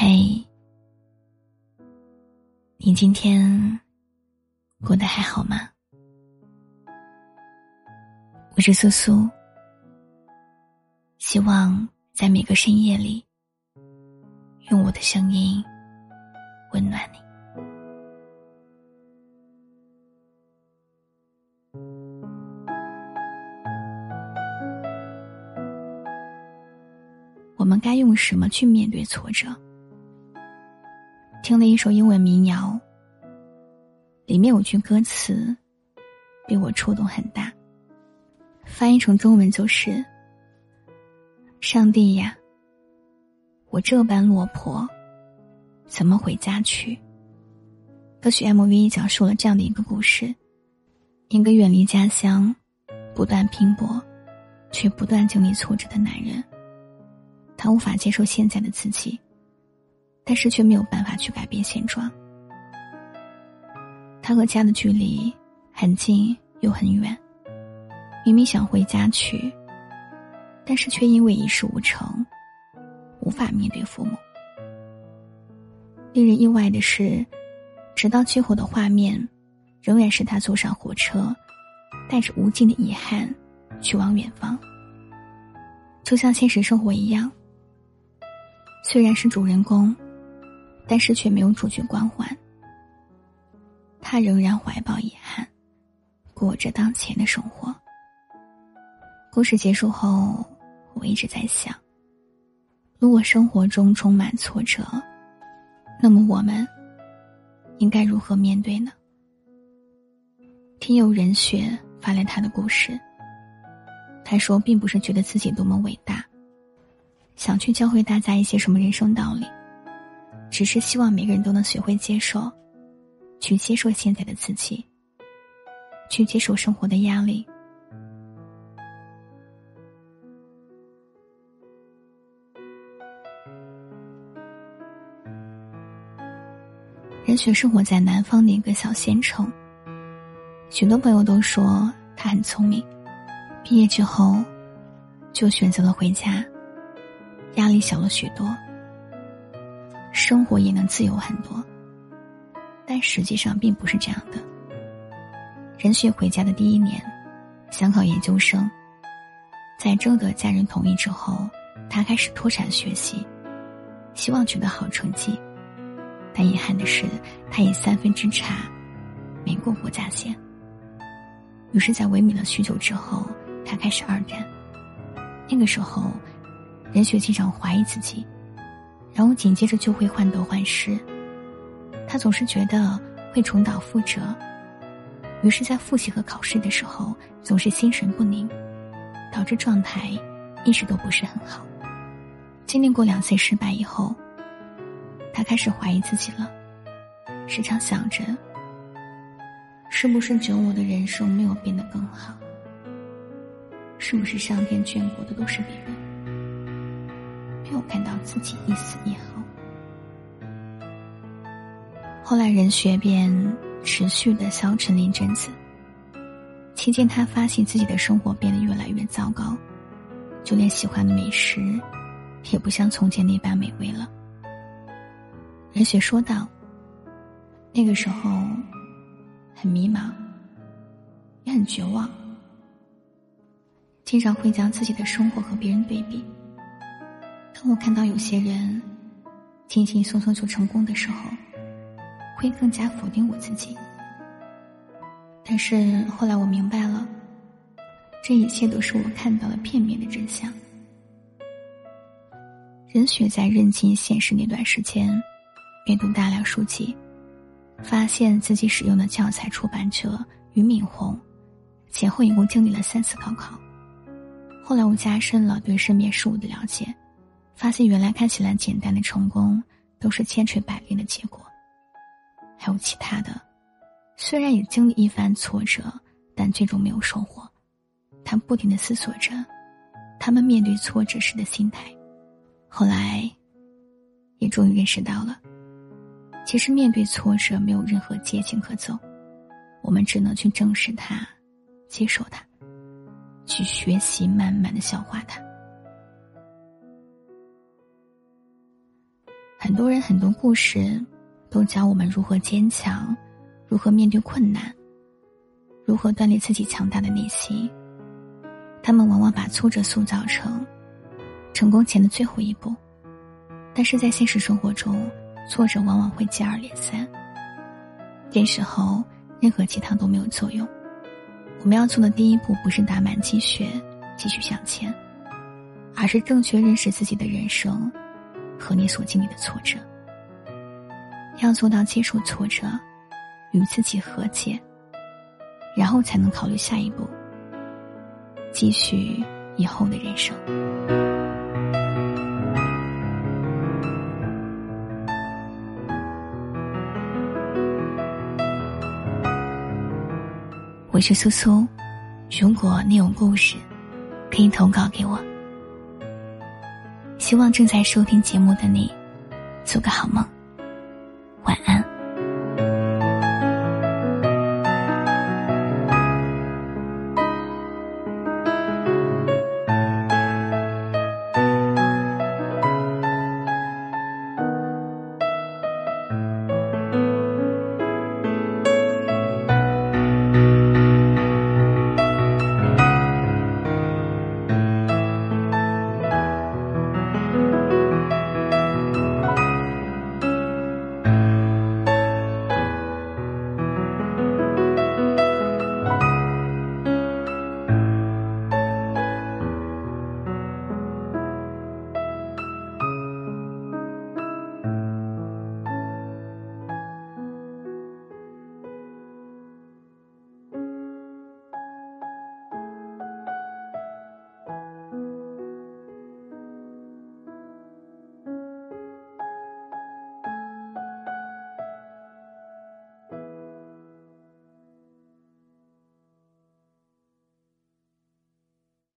嘿，你今天过得还好吗？我是苏苏，希望在每个深夜里，用我的声音温暖你。我们该用什么去面对挫折？听了一首英文民谣，里面有句歌词被我触动很大。翻译成中文就是：“上帝呀，我这般落魄，怎么回家去？”歌曲 MV 讲述了这样的一个故事：一个远离家乡、不断拼搏，却不断经历挫折的男人。他无法接受现在的自己，但是却没有办法去改变现状。他和家的距离很近又很远，明明想回家去，但是却因为一事无成，无法面对父母。令人意外的是，直到最后的画面，仍然是他坐上火车，带着无尽的遗憾，去往远方。就像现实生活一样。虽然是主人公，但是却没有主角光环。他仍然怀抱遗憾，过着当前的生活。故事结束后，我一直在想：如果生活中充满挫折，那么我们应该如何面对呢？听友人雪发来他的故事。他说，并不是觉得自己多么伟大。想去教会大家一些什么人生道理，只是希望每个人都能学会接受，去接受现在的自己，去接受生活的压力。任雪生活在南方的一个小县城，许多朋友都说他很聪明，毕业之后就选择了回家。压力小了许多，生活也能自由很多。但实际上并不是这样的。任雪回家的第一年，想考研究生，在征得家人同意之后，他开始脱产学习，希望取得好成绩。但遗憾的是，他以三分之差，没过国家线。于是，在萎靡了许久之后，他开始二战。那个时候。任雪经常怀疑自己，然后紧接着就会患得患失。他总是觉得会重蹈覆辙，于是，在复习和考试的时候总是心神不宁，导致状态一直都不是很好。经历过两次失败以后，他开始怀疑自己了，时常想着：是不是只有我的人生没有变得更好？是不是上天眷顾的都是别人？没有看到自己一丝一毫。后来任雪便持续的消沉了一阵子。期间，他发现自己的生活变得越来越糟糕，就连喜欢的美食，也不像从前那般美味了。任雪说道：“那个时候，很迷茫，也很绝望，经常会将自己的生活和别人对比。”当我看到有些人轻轻松松就成功的时候，会更加否定我自己。但是后来我明白了，这一切都是我看到了片面的真相。任雪在认清现实那段时间，阅读大量书籍，发现自己使用的教材出版者俞敏洪，前后一共经历了三次高考。后来我加深了对身边事物的了解。发现原来看起来简单的成功，都是千锤百炼的结果。还有其他的，虽然也经历一番挫折，但最终没有收获。他不停的思索着，他们面对挫折时的心态。后来，也终于认识到了，其实面对挫折没有任何捷径可走，我们只能去正视它，接受它，去学习，慢慢的消化它。很多人很多故事，都教我们如何坚强，如何面对困难，如何锻炼自己强大的内心。他们往往把挫折塑造成成功前的最后一步，但是在现实生活中，挫折往往会接二连三。这时候，任何鸡汤都没有作用。我们要做的第一步，不是打满鸡血继续向前，而是正确认识自己的人生和你所经历的挫折。要做到接受挫折，与自己和解，然后才能考虑下一步，继续以后的人生。我是苏苏，如果你有故事，可以投稿给我。希望正在收听节目的你，做个好梦，